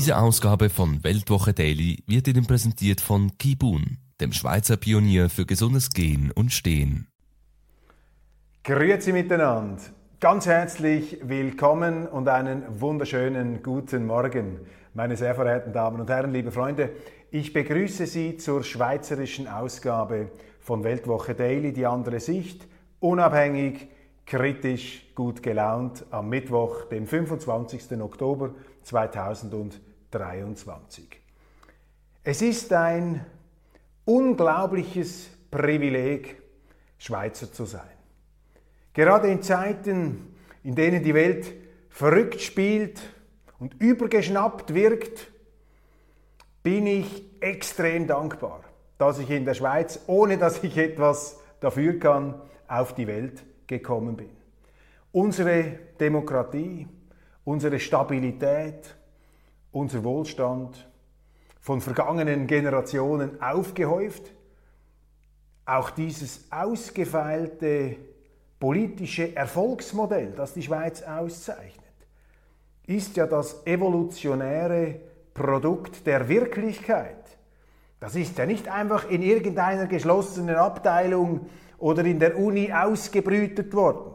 Diese Ausgabe von Weltwoche Daily wird Ihnen präsentiert von Kibun, dem Schweizer Pionier für gesundes Gehen und Stehen. Grüezi miteinander. Ganz herzlich willkommen und einen wunderschönen guten Morgen, meine sehr verehrten Damen und Herren, liebe Freunde. Ich begrüße Sie zur schweizerischen Ausgabe von Weltwoche Daily, die andere Sicht, unabhängig, kritisch, gut gelaunt am Mittwoch, dem 25. Oktober 2023. Es ist ein unglaubliches Privileg, Schweizer zu sein. Gerade in Zeiten, in denen die Welt verrückt spielt und übergeschnappt wirkt, bin ich extrem dankbar, dass ich in der Schweiz, ohne dass ich etwas dafür kann, auf die Welt gekommen bin. Unsere Demokratie, unsere Stabilität, unser Wohlstand von vergangenen Generationen aufgehäuft, auch dieses ausgefeilte politische Erfolgsmodell, das die Schweiz auszeichnet, ist ja das evolutionäre Produkt der Wirklichkeit. Das ist ja nicht einfach in irgendeiner geschlossenen Abteilung oder in der Uni ausgebrütet worden,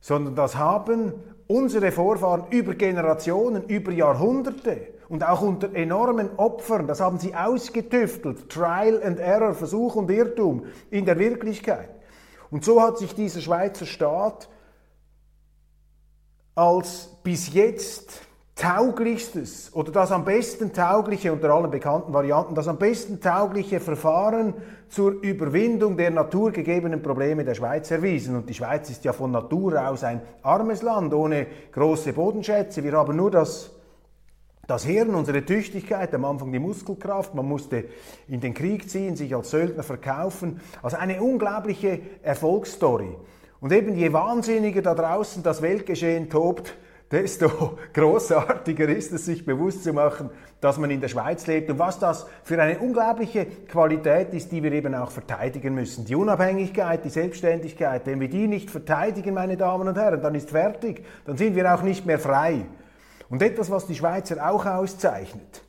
sondern das haben unsere Vorfahren über Generationen, über Jahrhunderte und auch unter enormen Opfern, das haben sie ausgetüftelt, Trial and Error, Versuch und Irrtum in der Wirklichkeit. Und so hat sich dieser Schweizer Staat als bis jetzt tauglichstes oder das am besten taugliche unter allen bekannten Varianten, das am besten taugliche Verfahren zur Überwindung der naturgegebenen Probleme der Schweiz erwiesen. Und die Schweiz ist ja von Natur aus ein armes Land ohne große Bodenschätze. Wir haben nur das das Hirn, unsere Tüchtigkeit, am Anfang die Muskelkraft, man musste in den Krieg ziehen, sich als Söldner verkaufen. Also eine unglaubliche Erfolgsstory. Und eben je wahnsinniger da draußen das Weltgeschehen tobt, desto großartiger ist es, sich bewusst zu machen, dass man in der Schweiz lebt und was das für eine unglaubliche Qualität ist, die wir eben auch verteidigen müssen. Die Unabhängigkeit, die Selbstständigkeit, wenn wir die nicht verteidigen, meine Damen und Herren, dann ist fertig, dann sind wir auch nicht mehr frei. Und etwas, was die Schweizer auch auszeichnet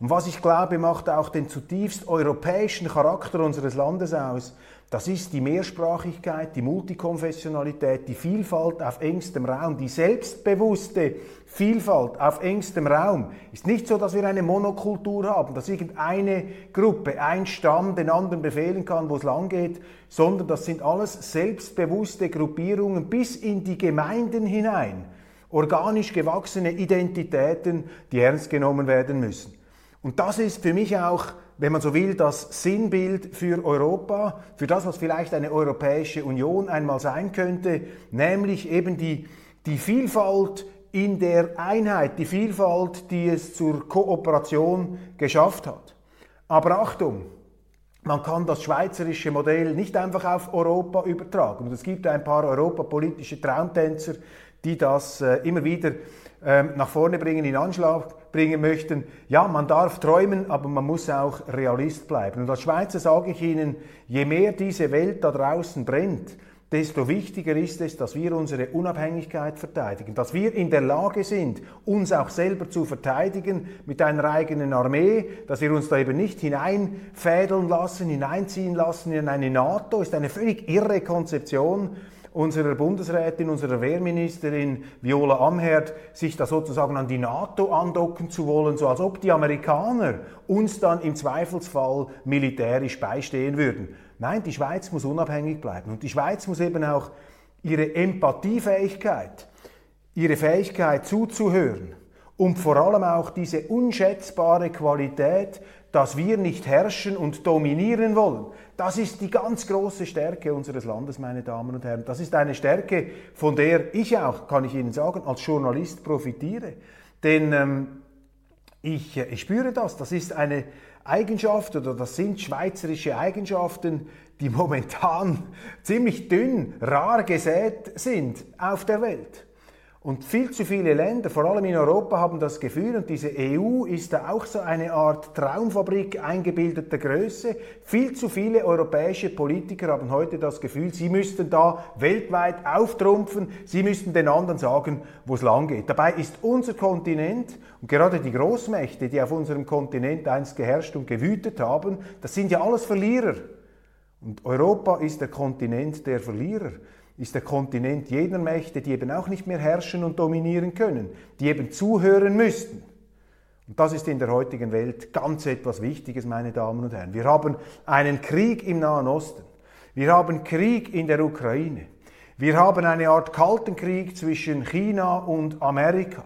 und was ich glaube, macht auch den zutiefst europäischen Charakter unseres Landes aus, das ist die Mehrsprachigkeit, die Multikonfessionalität, die Vielfalt auf engstem Raum, die selbstbewusste Vielfalt auf engstem Raum. Ist nicht so, dass wir eine Monokultur haben, dass irgendeine Gruppe, ein Stamm den anderen befehlen kann, wo es lang geht, sondern das sind alles selbstbewusste Gruppierungen bis in die Gemeinden hinein. Organisch gewachsene Identitäten, die ernst genommen werden müssen. Und das ist für mich auch wenn man so will, das Sinnbild für Europa, für das, was vielleicht eine Europäische Union einmal sein könnte, nämlich eben die, die Vielfalt in der Einheit, die Vielfalt, die es zur Kooperation geschafft hat. Aber Achtung, man kann das schweizerische Modell nicht einfach auf Europa übertragen. Und es gibt ein paar europapolitische Traumtänzer, die das äh, immer wieder ähm, nach vorne bringen, in Anschlag bringen möchten. Ja, man darf träumen, aber man muss auch Realist bleiben. Und als Schweizer sage ich Ihnen, je mehr diese Welt da draußen brennt, desto wichtiger ist es, dass wir unsere Unabhängigkeit verteidigen, dass wir in der Lage sind, uns auch selber zu verteidigen mit einer eigenen Armee, dass wir uns da eben nicht hineinfädeln lassen, hineinziehen lassen in eine NATO, ist eine völlig irre Konzeption unserer Bundesrätin, unserer Wehrministerin Viola Amherd, sich da sozusagen an die NATO andocken zu wollen, so als ob die Amerikaner uns dann im Zweifelsfall militärisch beistehen würden. Nein, die Schweiz muss unabhängig bleiben und die Schweiz muss eben auch ihre Empathiefähigkeit, ihre Fähigkeit zuzuhören und vor allem auch diese unschätzbare Qualität, dass wir nicht herrschen und dominieren wollen, Das ist die ganz große Stärke unseres Landes, meine Damen und Herren. Das ist eine Stärke, von der ich auch, kann ich Ihnen sagen, als Journalist profitiere. Denn ähm, ich, äh, ich spüre das. Das ist eine Eigenschaft oder das sind schweizerische Eigenschaften, die momentan ziemlich dünn, rar gesät sind auf der Welt. Und viel zu viele Länder, vor allem in Europa, haben das Gefühl, und diese EU ist da auch so eine Art Traumfabrik eingebildeter Größe. Viel zu viele europäische Politiker haben heute das Gefühl, sie müssten da weltweit auftrumpfen, sie müssten den anderen sagen, wo es lang geht. Dabei ist unser Kontinent und gerade die Großmächte, die auf unserem Kontinent einst geherrscht und gewütet haben, das sind ja alles Verlierer. Und Europa ist der Kontinent der Verlierer ist der Kontinent jener Mächte, die eben auch nicht mehr herrschen und dominieren können, die eben zuhören müssten. Und das ist in der heutigen Welt ganz etwas Wichtiges, meine Damen und Herren. Wir haben einen Krieg im Nahen Osten. Wir haben Krieg in der Ukraine. Wir haben eine Art kalten Krieg zwischen China und Amerika.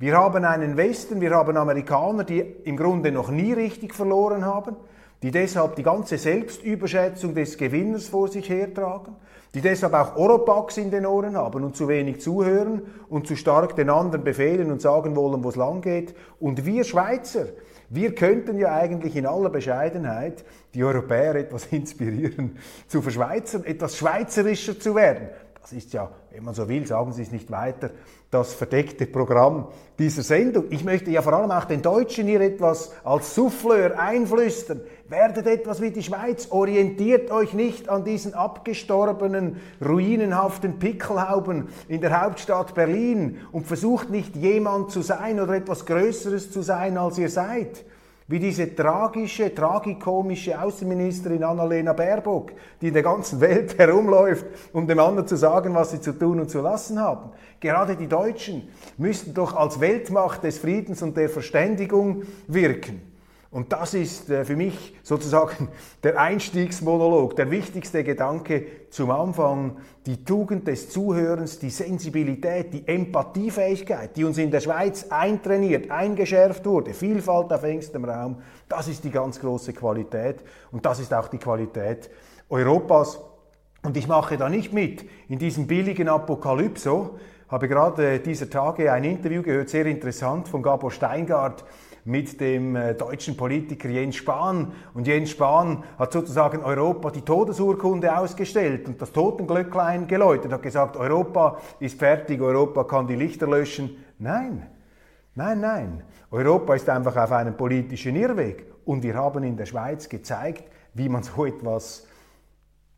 Wir haben einen Westen, wir haben Amerikaner, die im Grunde noch nie richtig verloren haben, die deshalb die ganze Selbstüberschätzung des Gewinners vor sich hertragen die deshalb auch Oropax in den Ohren haben und zu wenig zuhören und zu stark den anderen befehlen und sagen wollen, wo es lang geht. Und wir Schweizer, wir könnten ja eigentlich in aller Bescheidenheit die Europäer etwas inspirieren, zu verschweizern, etwas schweizerischer zu werden. Das ist ja, wenn man so will, sagen Sie es nicht weiter, das verdeckte Programm dieser Sendung. Ich möchte ja vor allem auch den Deutschen hier etwas als Souffleur einflüstern. Werdet etwas wie die Schweiz, orientiert euch nicht an diesen abgestorbenen, ruinenhaften Pickelhauben in der Hauptstadt Berlin und versucht nicht jemand zu sein oder etwas Größeres zu sein, als ihr seid. Wie diese tragische, tragikomische Außenministerin Annalena Baerbock, die in der ganzen Welt herumläuft, um dem anderen zu sagen, was sie zu tun und zu lassen haben. Gerade die Deutschen müssten doch als Weltmacht des Friedens und der Verständigung wirken. Und das ist äh, für mich sozusagen der Einstiegsmonolog, der wichtigste Gedanke zum Anfang, die Tugend des Zuhörens, die Sensibilität, die Empathiefähigkeit, die uns in der Schweiz eintrainiert, eingeschärft wurde, Vielfalt auf engstem Raum, das ist die ganz große Qualität. Und das ist auch die Qualität Europas. Und ich mache da nicht mit. In diesem billigen Apokalypso, habe gerade dieser Tage ein Interview gehört, sehr interessant, von Gabor Steingart, mit dem äh, deutschen Politiker Jens Spahn. Und Jens Spahn hat sozusagen Europa die Todesurkunde ausgestellt und das Totenglöcklein geläutet, hat gesagt, Europa ist fertig, Europa kann die Lichter löschen. Nein, nein, nein. Europa ist einfach auf einem politischen Irrweg. Und wir haben in der Schweiz gezeigt, wie man so etwas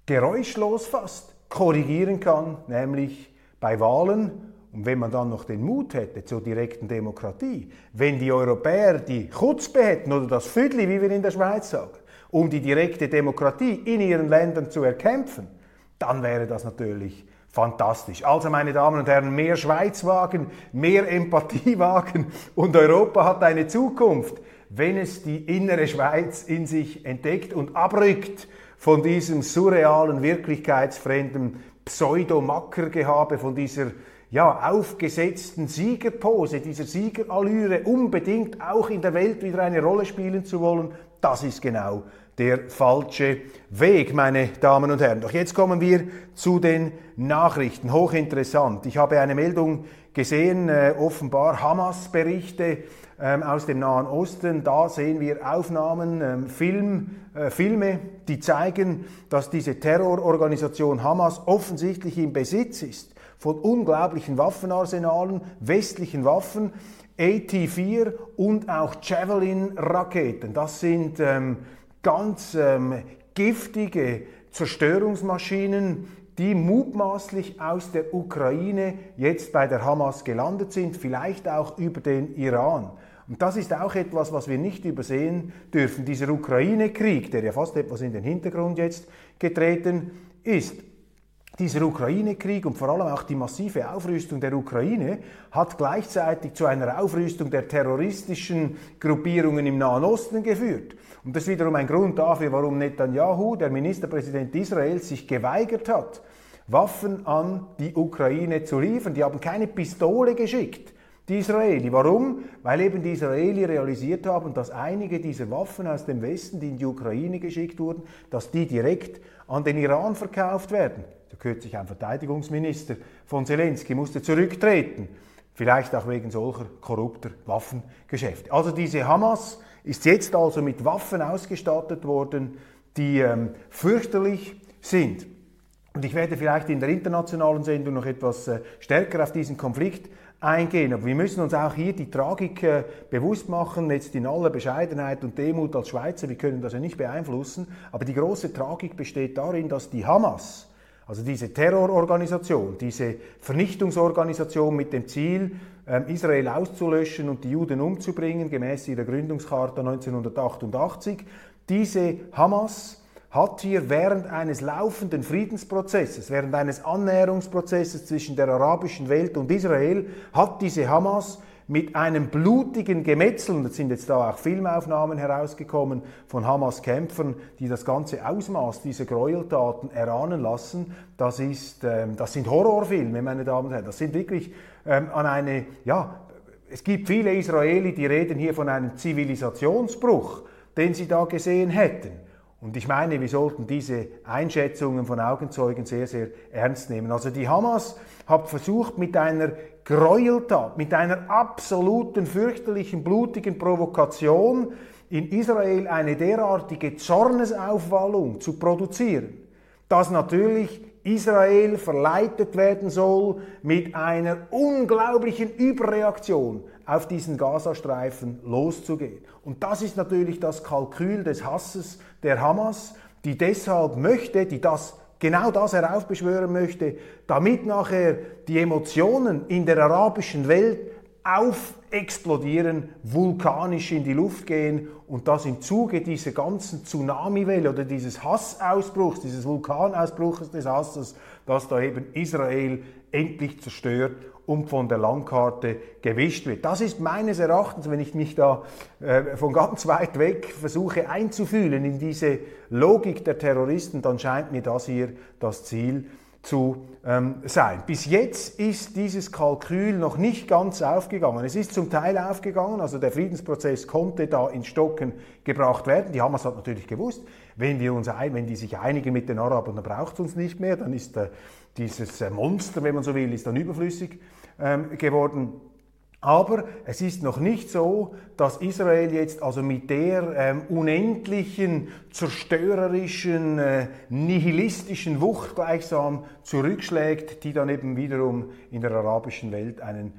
geräuschlos fast korrigieren kann, nämlich bei Wahlen und wenn man dann noch den Mut hätte zur direkten Demokratie, wenn die Europäer die Chutzpe hätten oder das Füdli, wie wir in der Schweiz sagen, um die direkte Demokratie in ihren Ländern zu erkämpfen, dann wäre das natürlich fantastisch. Also meine Damen und Herren, mehr Schweiz wagen, mehr Empathie wagen und Europa hat eine Zukunft, wenn es die innere Schweiz in sich entdeckt und abrückt von diesem surrealen, wirklichkeitsfremden Pseudo-Mackergehabe, von dieser ja, aufgesetzten Siegerpose, dieser Siegerallüre unbedingt auch in der Welt wieder eine Rolle spielen zu wollen, das ist genau der falsche Weg, meine Damen und Herren. Doch jetzt kommen wir zu den Nachrichten. Hochinteressant. Ich habe eine Meldung gesehen, äh, offenbar Hamas-Berichte ähm, aus dem Nahen Osten. Da sehen wir Aufnahmen, ähm, Film, äh, Filme, die zeigen, dass diese Terrororganisation Hamas offensichtlich im Besitz ist von unglaublichen Waffenarsenalen, westlichen Waffen, AT-4 und auch Javelin-Raketen. Das sind ähm, ganz ähm, giftige Zerstörungsmaschinen, die mutmaßlich aus der Ukraine jetzt bei der Hamas gelandet sind, vielleicht auch über den Iran. Und das ist auch etwas, was wir nicht übersehen dürfen. Dieser Ukraine-Krieg, der ja fast etwas in den Hintergrund jetzt getreten ist, dieser Ukraine-Krieg und vor allem auch die massive Aufrüstung der Ukraine hat gleichzeitig zu einer Aufrüstung der terroristischen Gruppierungen im Nahen Osten geführt. Und das ist wiederum ein Grund dafür, warum Netanyahu, der Ministerpräsident Israels, sich geweigert hat, Waffen an die Ukraine zu liefern. Die haben keine Pistole geschickt. die Israeli. Warum? Weil eben die Israeli realisiert haben, dass einige dieser Waffen aus dem Westen, die in die Ukraine geschickt wurden, dass die direkt an den Iran verkauft werden. Da kürzlich ein Verteidigungsminister von Zelensky musste zurücktreten, vielleicht auch wegen solcher korrupter Waffengeschäfte. Also diese Hamas ist jetzt also mit Waffen ausgestattet worden, die ähm, fürchterlich sind. Und ich werde vielleicht in der internationalen Sendung noch etwas äh, stärker auf diesen Konflikt eingehen. Aber wir müssen uns auch hier die Tragik äh, bewusst machen, jetzt in aller Bescheidenheit und Demut als Schweizer, wir können das ja nicht beeinflussen, aber die große Tragik besteht darin, dass die Hamas, also diese Terrororganisation, diese Vernichtungsorganisation mit dem Ziel, ähm, Israel auszulöschen und die Juden umzubringen, gemäß ihrer Gründungscharta 1988, diese Hamas hat hier während eines laufenden Friedensprozesses, während eines Annäherungsprozesses zwischen der arabischen Welt und Israel, hat diese Hamas mit einem blutigen Gemetzel, und es sind jetzt da auch Filmaufnahmen herausgekommen von Hamas-Kämpfern, die das ganze Ausmaß dieser Gräueltaten erahnen lassen, das, ist, ähm, das sind Horrorfilme, meine Damen und Herren, das sind wirklich ähm, an eine, ja, es gibt viele Israeli, die reden hier von einem Zivilisationsbruch, den sie da gesehen hätten. Und ich meine, wir sollten diese Einschätzungen von Augenzeugen sehr, sehr ernst nehmen. Also die Hamas hat versucht, mit einer Gräueltat, mit einer absoluten, fürchterlichen, blutigen Provokation in Israel eine derartige Zornesaufwallung zu produzieren, dass natürlich Israel verleitet werden soll, mit einer unglaublichen Überreaktion auf diesen Gazastreifen loszugehen. Und das ist natürlich das Kalkül des Hasses der Hamas, die deshalb möchte, die das genau das heraufbeschwören möchte, damit nachher die Emotionen in der arabischen Welt aufexplodieren, vulkanisch in die Luft gehen und dass im Zuge dieser ganzen Tsunamiwelle oder dieses Hassausbruchs, dieses Vulkanausbruchs des Hasses, dass da eben Israel endlich zerstört und von der Landkarte gewischt wird. Das ist meines Erachtens, wenn ich mich da äh, von ganz weit weg versuche einzufühlen in diese Logik der Terroristen, dann scheint mir das hier das Ziel zu ähm, sein. Bis jetzt ist dieses Kalkül noch nicht ganz aufgegangen. Es ist zum Teil aufgegangen, also der Friedensprozess konnte da ins Stocken gebracht werden. Die Hamas hat natürlich gewusst, wenn, wir uns ein, wenn die sich einigen mit den Arabern, dann braucht es uns nicht mehr, dann ist äh, dieses äh, Monster, wenn man so will, ist dann überflüssig ähm, geworden. Aber es ist noch nicht so, dass Israel jetzt also mit der ähm, unendlichen, zerstörerischen, äh, nihilistischen Wucht gleichsam zurückschlägt, die dann eben wiederum in der arabischen Welt einen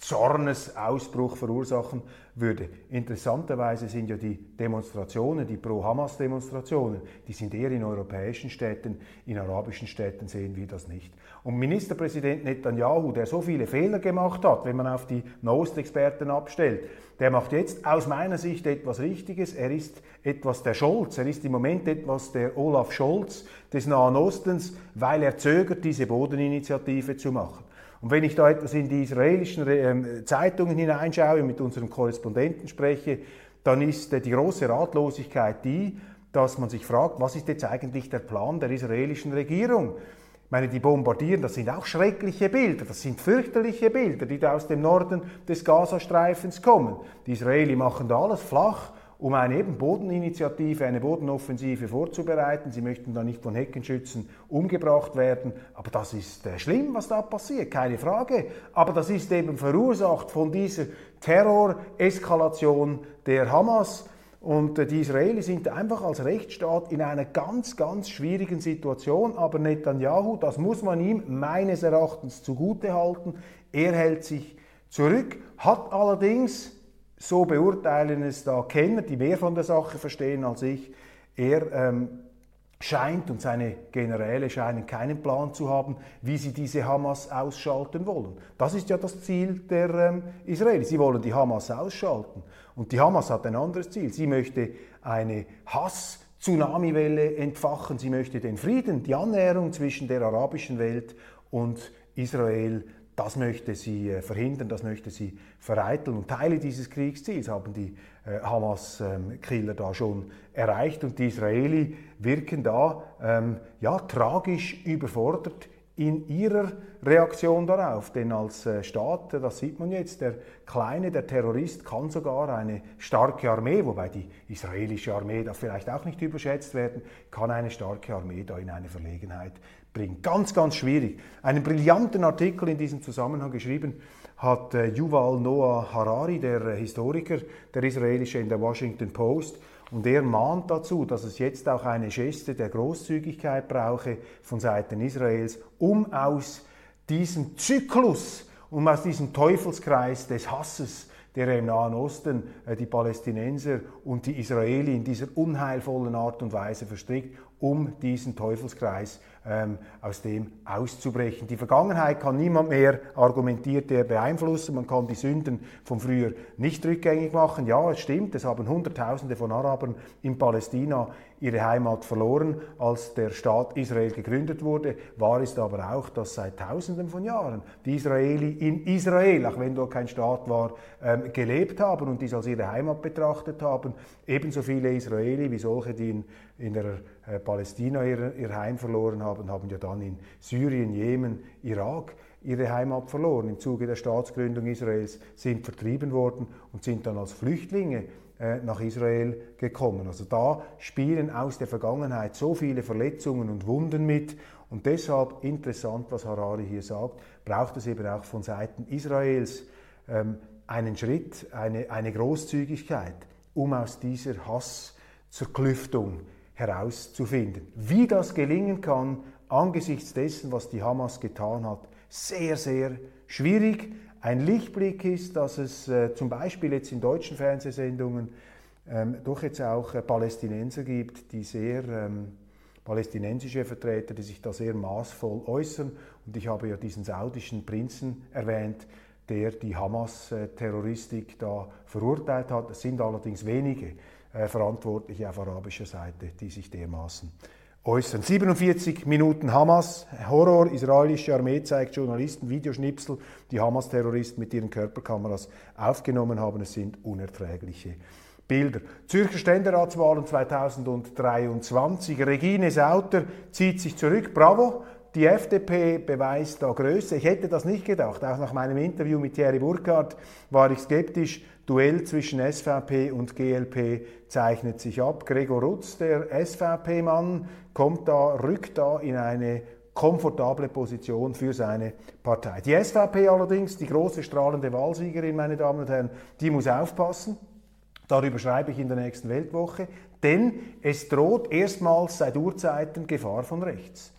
Zornesausbruch verursachen würde. Interessanterweise sind ja die Demonstrationen, die Pro-Hamas-Demonstrationen, die sind eher in europäischen Städten, in arabischen Städten sehen wir das nicht. Und Ministerpräsident Netanyahu, der so viele Fehler gemacht hat, wenn man auf die Nahost-Experten abstellt, der macht jetzt aus meiner Sicht etwas Richtiges. Er ist etwas der Scholz, er ist im Moment etwas der Olaf Scholz des Nahen Ostens, weil er zögert, diese Bodeninitiative zu machen. Und wenn ich da etwas in die israelischen ähm, Zeitungen hineinschaue mit unseren Korrespondenten spreche, dann ist äh, die große Ratlosigkeit die, dass man sich fragt, was ist jetzt eigentlich der Plan der israelischen Regierung? Ich meine, die bombardieren, das sind auch schreckliche Bilder, das sind fürchterliche Bilder, die da aus dem Norden des Gazastreifens kommen. Die Israeli machen da alles flach um eine eben Bodeninitiative, eine Bodenoffensive vorzubereiten. Sie möchten da nicht von Heckenschützen umgebracht werden. Aber das ist äh, schlimm, was da passiert, keine Frage. Aber das ist eben verursacht von dieser Terroreskalation der Hamas. Und äh, die Israelis sind einfach als Rechtsstaat in einer ganz, ganz schwierigen Situation. Aber Netanyahu, das muss man ihm meines Erachtens zugutehalten, er hält sich zurück, hat allerdings, so beurteilen es da Kenner, die mehr von der Sache verstehen als ich, er ähm, scheint und seine Generäle scheinen keinen Plan zu haben, wie sie diese Hamas ausschalten wollen. Das ist ja das Ziel der ähm, Israelis. Sie wollen die Hamas ausschalten. Und die Hamas hat ein anderes Ziel. Sie möchte eine Hass-Tsunami-Welle entfachen. Sie möchte den Frieden, die Annäherung zwischen der arabischen Welt und Israel das möchte sie äh, verhindern, das möchte sie vereiteln. Und Teile dieses Kriegsziels haben die äh, Hamas-Killer da schon erreicht. Und die Israeli wirken da ähm, ja, tragisch überfordert in ihrer Reaktion darauf. Denn als äh, Staat, das sieht man jetzt, der Kleine, der Terrorist kann sogar eine starke Armee, wobei die israelische Armee darf vielleicht auch nicht überschätzt werden, kann eine starke Armee da in eine Verlegenheit bringt. Ganz, ganz schwierig. Einen brillanten Artikel in diesem Zusammenhang geschrieben hat äh, Yuval Noah Harari, der äh, Historiker, der israelische in der Washington Post. Und er mahnt dazu, dass es jetzt auch eine Geste der Großzügigkeit brauche von Seiten Israels, um aus diesem Zyklus, um aus diesem Teufelskreis des Hasses, der im Nahen Osten äh, die Palästinenser und die Israeli in dieser unheilvollen Art und Weise verstrickt, um diesen Teufelskreis ähm, aus dem auszubrechen. Die Vergangenheit kann niemand mehr, argumentiert er, beeinflussen. Man kann die Sünden von früher nicht rückgängig machen. Ja, es stimmt, es haben Hunderttausende von Arabern in Palästina ihre Heimat verloren, als der Staat Israel gegründet wurde. Wahr ist aber auch, dass seit Tausenden von Jahren die Israeli in Israel, auch wenn dort kein Staat war, ähm, gelebt haben und dies als ihre Heimat betrachtet haben. Ebenso viele Israeli wie solche, die in, in der äh, Palästina ihr, ihr Heim verloren haben, haben ja dann in Syrien, Jemen, Irak ihre Heimat verloren. Im Zuge der Staatsgründung Israels sind vertrieben worden und sind dann als Flüchtlinge nach Israel gekommen. Also da spielen aus der Vergangenheit so viele Verletzungen und Wunden mit. Und deshalb interessant, was Harari hier sagt, braucht es eben auch von Seiten Israels ähm, einen Schritt, eine, eine Großzügigkeit, um aus dieser Hasszerklüftung herauszufinden. Wie das gelingen kann, angesichts dessen, was die Hamas getan hat, sehr, sehr schwierig. Ein Lichtblick ist, dass es äh, zum Beispiel jetzt in deutschen Fernsehsendungen ähm, doch jetzt auch äh, Palästinenser gibt, die sehr ähm, palästinensische Vertreter, die sich da sehr maßvoll äußern. Und ich habe ja diesen saudischen Prinzen erwähnt, der die Hamas-Terroristik da verurteilt hat. Es sind allerdings wenige äh, Verantwortliche auf arabischer Seite, die sich dermaßen äußern. 47 Minuten Hamas, Horror, israelische Armee zeigt Journalisten Videoschnipsel, die Hamas-Terroristen mit ihren Körperkameras aufgenommen haben. Es sind unerträgliche Bilder. Zürcher Ständeratswahlen 2023. Regine Sauter zieht sich zurück. Bravo. Die FDP beweist da Größe. Ich hätte das nicht gedacht. Auch nach meinem Interview mit Thierry Burkhardt war ich skeptisch. Duell zwischen SVP und GLP zeichnet sich ab. Gregor Rutz, der SVP-Mann, kommt da, rückt da in eine komfortable Position für seine Partei. Die SVP allerdings, die große strahlende Wahlsiegerin, meine Damen und Herren, die muss aufpassen. Darüber schreibe ich in der nächsten Weltwoche, denn es droht erstmals seit Urzeiten Gefahr von rechts.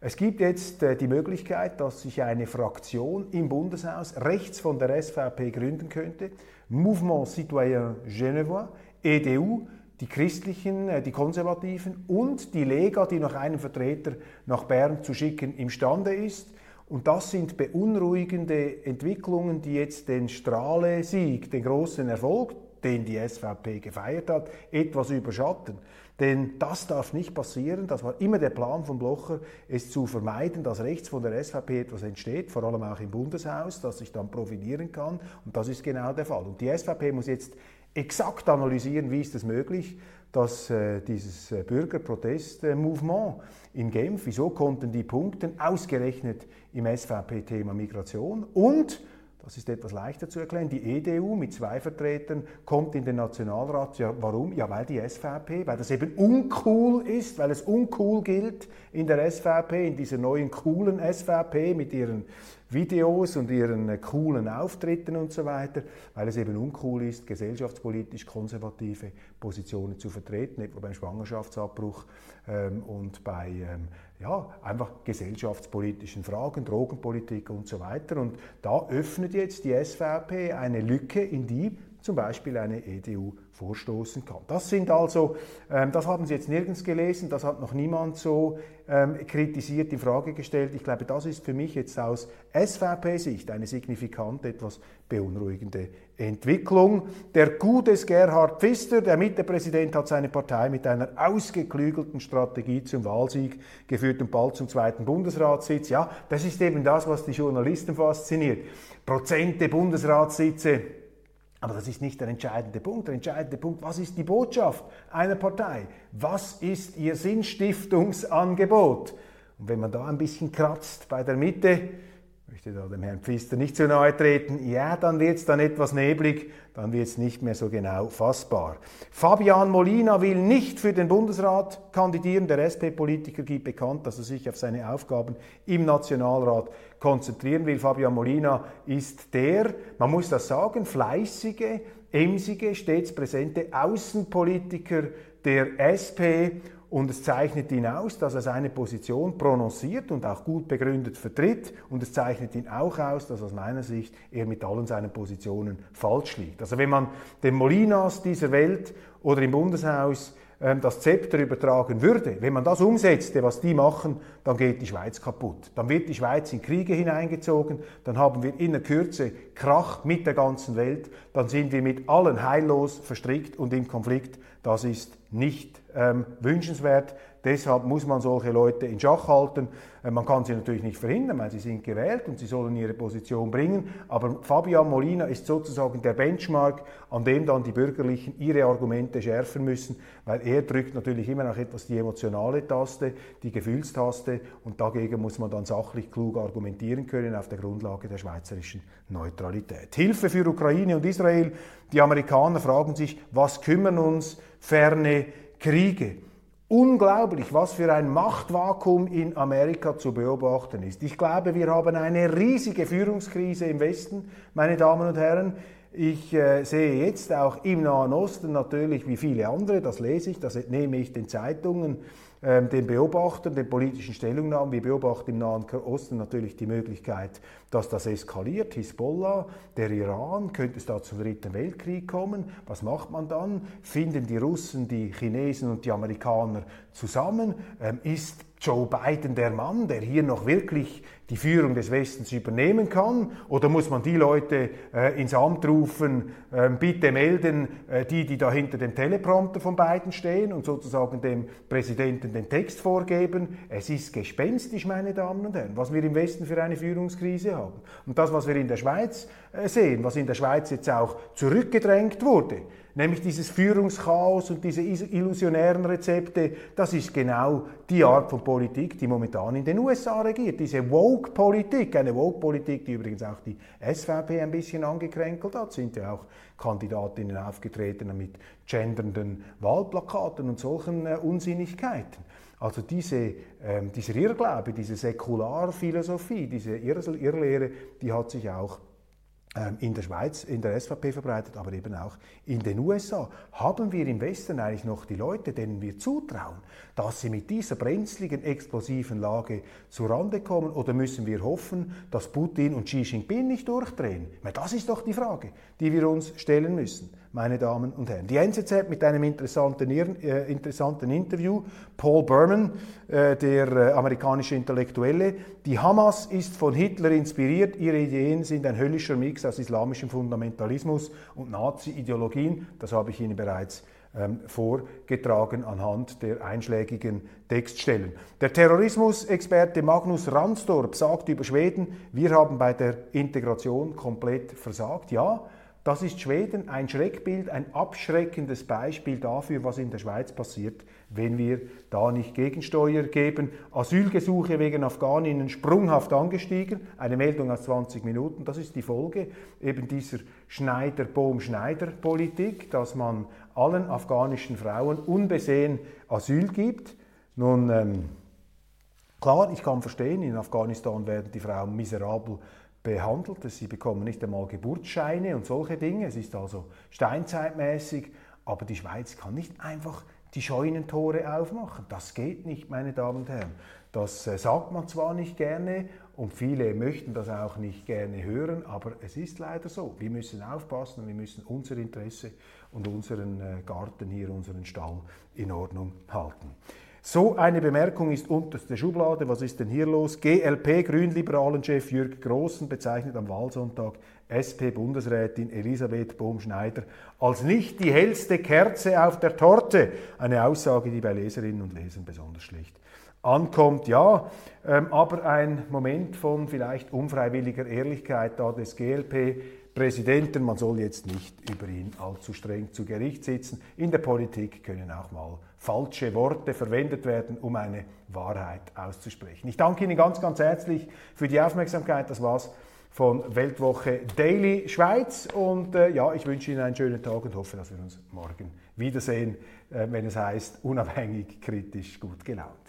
Es gibt jetzt äh, die Möglichkeit, dass sich eine Fraktion im Bundeshaus rechts von der SVP gründen könnte. Mouvement Citoyen Genevois, EDU, die Christlichen, äh, die Konservativen und die Lega, die noch einen Vertreter nach Bern zu schicken imstande ist. Und das sind beunruhigende Entwicklungen, die jetzt den Strahle-Sieg, den großen Erfolg, den die SVP gefeiert hat, etwas überschatten. Denn das darf nicht passieren. Das war immer der Plan von Blocher, es zu vermeiden, dass rechts von der SVP etwas entsteht, vor allem auch im Bundeshaus, das sich dann profilieren kann. Und das ist genau der Fall. Und die SVP muss jetzt exakt analysieren, wie ist es möglich, dass äh, dieses äh, Bürgerprotest-Movement in Genf, wieso konnten die punkten, ausgerechnet im SVP-Thema Migration und das ist etwas leichter zu erklären. Die EDU mit zwei Vertretern kommt in den Nationalrat. Ja, warum? Ja, weil die SVP, weil das eben uncool ist, weil es uncool gilt in der SVP, in dieser neuen coolen SVP mit ihren Videos und ihren äh, coolen Auftritten und so weiter, weil es eben uncool ist, gesellschaftspolitisch konservative Positionen zu vertreten, etwa beim Schwangerschaftsabbruch ähm, und bei ähm, ja, einfach gesellschaftspolitischen Fragen, Drogenpolitik und so weiter. Und da öffnet jetzt die SVP eine Lücke, in die zum Beispiel eine EDU vorstoßen kann. Das sind also, ähm, das haben Sie jetzt nirgends gelesen, das hat noch niemand so ähm, kritisiert, in Frage gestellt. Ich glaube, das ist für mich jetzt aus SVP-Sicht eine signifikant etwas beunruhigende Entwicklung. Der Gutes Gerhard Pfister, der Mittepräsident, hat seine Partei mit einer ausgeklügelten Strategie zum Wahlsieg geführt und bald zum zweiten Bundesratssitz. Ja, das ist eben das, was die Journalisten fasziniert. Prozente Bundesratssitze aber das ist nicht der entscheidende Punkt. Der entscheidende Punkt, was ist die Botschaft einer Partei? Was ist ihr Sinnstiftungsangebot? Und wenn man da ein bisschen kratzt bei der Mitte, möchte da dem Herrn Pfister nicht zu nahe treten, ja, dann wird es dann etwas neblig, dann wird es nicht mehr so genau fassbar. Fabian Molina will nicht für den Bundesrat kandidieren. Der SP-Politiker gibt bekannt, dass er sich auf seine Aufgaben im Nationalrat konzentrieren will. Fabian Molina ist der, man muss das sagen, fleißige, emsige, stets präsente Außenpolitiker der SP und es zeichnet ihn aus, dass er seine Position prononciert und auch gut begründet vertritt. Und es zeichnet ihn auch aus, dass aus meiner Sicht er mit allen seinen Positionen falsch liegt. Also wenn man den Molinas dieser Welt oder im Bundeshaus ähm, das Zepter übertragen würde, wenn man das umsetzte, was die machen, dann geht die Schweiz kaputt. Dann wird die Schweiz in Kriege hineingezogen, dann haben wir in der Kürze Krach mit der ganzen Welt, dann sind wir mit allen heillos verstrickt und im Konflikt. Das ist nicht ähm, wünschenswert. Deshalb muss man solche Leute in Schach halten. Äh, man kann sie natürlich nicht verhindern, weil sie sind gewählt und sie sollen ihre Position bringen. Aber Fabian Molina ist sozusagen der Benchmark, an dem dann die Bürgerlichen ihre Argumente schärfen müssen, weil er drückt natürlich immer noch etwas die emotionale Taste, die Gefühlstaste und dagegen muss man dann sachlich klug argumentieren können auf der Grundlage der schweizerischen Neutralität. Hilfe für Ukraine und Israel. Die Amerikaner fragen sich, was kümmern uns ferne Kriege. Unglaublich, was für ein Machtvakuum in Amerika zu beobachten ist. Ich glaube, wir haben eine riesige Führungskrise im Westen, meine Damen und Herren. Ich äh, sehe jetzt auch im Nahen Osten natürlich wie viele andere, das lese ich, das entnehme ich den Zeitungen, den Beobachtern, den politischen Stellungnahmen. Wir beobachten im Nahen Osten natürlich die Möglichkeit, dass das eskaliert. Hisbollah, der Iran, könnte es da zum Dritten Weltkrieg kommen. Was macht man dann? Finden die Russen, die Chinesen und die Amerikaner zusammen? Ähm, ist Joe Biden der Mann, der hier noch wirklich die Führung des Westens übernehmen kann? Oder muss man die Leute äh, ins Amt rufen, äh, bitte melden, äh, die, die da hinter dem Teleprompter von Biden stehen und sozusagen dem Präsidenten den Text vorgeben? Es ist gespenstisch, meine Damen und Herren, was wir im Westen für eine Führungskrise haben. Und das, was wir in der Schweiz äh, sehen, was in der Schweiz jetzt auch zurückgedrängt wurde, nämlich dieses Führungschaos und diese illusionären Rezepte, das ist genau die Art von Politik, die momentan in den USA regiert. Diese Woke-Politik, eine Woke-Politik, die übrigens auch die SVP ein bisschen angekränkelt hat, sind ja auch Kandidatinnen aufgetreten mit gendernden Wahlplakaten und solchen äh, Unsinnigkeiten. Also diese, ähm, dieser Irrglaube, diese Säkularphilosophie, diese Irrlehre, die hat sich auch in der Schweiz, in der SVP verbreitet, aber eben auch in den USA. Haben wir im Westen eigentlich noch die Leute, denen wir zutrauen, dass sie mit dieser brenzligen, explosiven Lage zurande kommen? Oder müssen wir hoffen, dass Putin und Xi Jinping nicht durchdrehen? Das ist doch die Frage, die wir uns stellen müssen meine Damen und Herren. Die NZZ mit einem interessanten, äh, interessanten Interview. Paul Berman, äh, der äh, amerikanische Intellektuelle. Die Hamas ist von Hitler inspiriert. Ihre Ideen sind ein höllischer Mix aus islamischem Fundamentalismus und Nazi-Ideologien. Das habe ich Ihnen bereits ähm, vorgetragen anhand der einschlägigen Textstellen. Der Terrorismusexperte Magnus Ransdorp sagt über Schweden, wir haben bei der Integration komplett versagt. Ja, das ist Schweden ein Schreckbild, ein abschreckendes Beispiel dafür, was in der Schweiz passiert, wenn wir da nicht Gegensteuer geben. Asylgesuche wegen Afghaninnen sprunghaft angestiegen, eine Meldung aus 20 Minuten. Das ist die Folge eben dieser Schneider-Bohm-Schneider-Politik, dass man allen afghanischen Frauen unbesehen Asyl gibt. Nun, ähm, Klar, ich kann verstehen, in Afghanistan werden die Frauen miserabel behandelt, sie bekommen nicht einmal Geburtsscheine und solche Dinge. Es ist also steinzeitmäßig, aber die Schweiz kann nicht einfach die Scheunentore aufmachen. Das geht nicht, meine Damen und Herren. Das äh, sagt man zwar nicht gerne und viele möchten das auch nicht gerne hören, aber es ist leider so. Wir müssen aufpassen und wir müssen unser Interesse und unseren äh, Garten hier, unseren Stall in Ordnung halten. So eine Bemerkung ist unterste Schublade. Was ist denn hier los? GLP, Grünliberalen-Chef Jürg Großen, bezeichnet am Wahlsonntag SP-Bundesrätin Elisabeth Bohm-Schneider als nicht die hellste Kerze auf der Torte. Eine Aussage, die bei Leserinnen und Lesern besonders schlecht ankommt. Ja, ähm, aber ein Moment von vielleicht unfreiwilliger Ehrlichkeit da des GLP Präsidenten. Man soll jetzt nicht über ihn allzu streng zu Gericht sitzen. In der Politik können auch mal falsche Worte verwendet werden, um eine Wahrheit auszusprechen. Ich danke Ihnen ganz, ganz herzlich für die Aufmerksamkeit. Das war's von Weltwoche Daily Schweiz. Und äh, ja, ich wünsche Ihnen einen schönen Tag und hoffe, dass wir uns morgen wiedersehen, äh, wenn es heißt, unabhängig, kritisch, gut gelaunt.